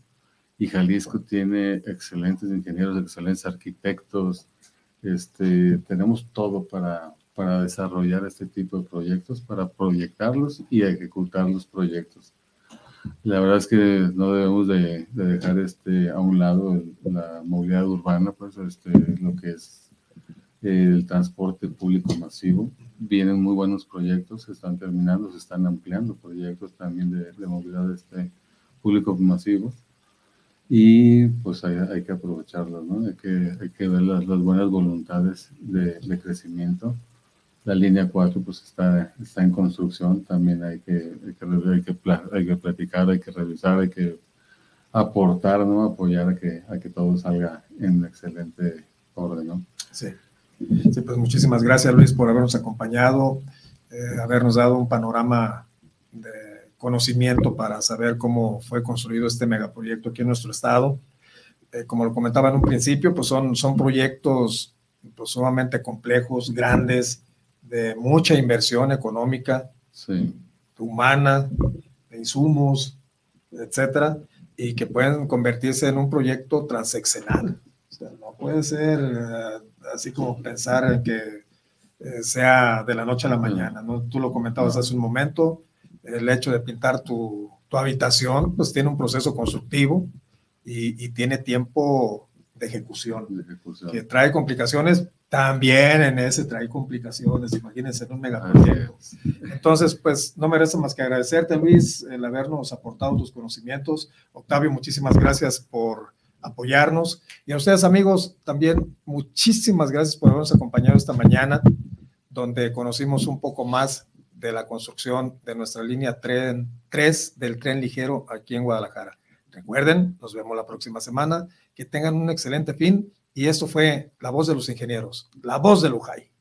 Y Jalisco tiene excelentes ingenieros, excelentes arquitectos, este, tenemos todo para, para desarrollar este tipo de proyectos, para proyectarlos y ejecutar los proyectos. La verdad es que no debemos de, dejar este, a un lado la movilidad urbana, pues este, lo que es el transporte público masivo. Vienen muy buenos proyectos, se están terminando, se están ampliando proyectos también de, movilidad este, público masivo. Y pues hay, que aprovecharlos, ¿no? Hay que, hay que ver las, las buenas voluntades de, de crecimiento la línea 4 pues está, está en construcción, también hay que, hay que, hay que, hay que platicar, hay que revisar, hay que aportar, ¿no? apoyar a que, a que todo salga en excelente orden. ¿no? Sí. sí, pues muchísimas gracias Luis por habernos acompañado, eh, habernos dado un panorama de conocimiento para saber cómo fue construido este megaproyecto aquí en nuestro estado. Eh, como lo comentaba en un principio, pues son, son proyectos pues, sumamente complejos, grandes, de mucha inversión económica, humana, de insumos, etcétera, y que pueden convertirse en un proyecto transeccional. no puede ser eh, así como pensar en que eh, sea de la noche a la mañana. ¿no? Tú lo comentabas hace un momento, el hecho de pintar tu, tu habitación, pues tiene un proceso constructivo y, y tiene tiempo de ejecución, de ejecución, que trae complicaciones, también en ese trae complicaciones, imagínense en un megaproyecto. Entonces, pues no merece más que agradecerte, Luis, el habernos aportado tus conocimientos. Octavio, muchísimas gracias por apoyarnos. Y a ustedes, amigos, también muchísimas gracias por habernos acompañado esta mañana, donde conocimos un poco más de la construcción de nuestra línea tren, 3 del tren ligero aquí en Guadalajara. Recuerden, nos vemos la próxima semana. Que tengan un excelente fin y esto fue La Voz de los Ingenieros, La Voz de Lujay.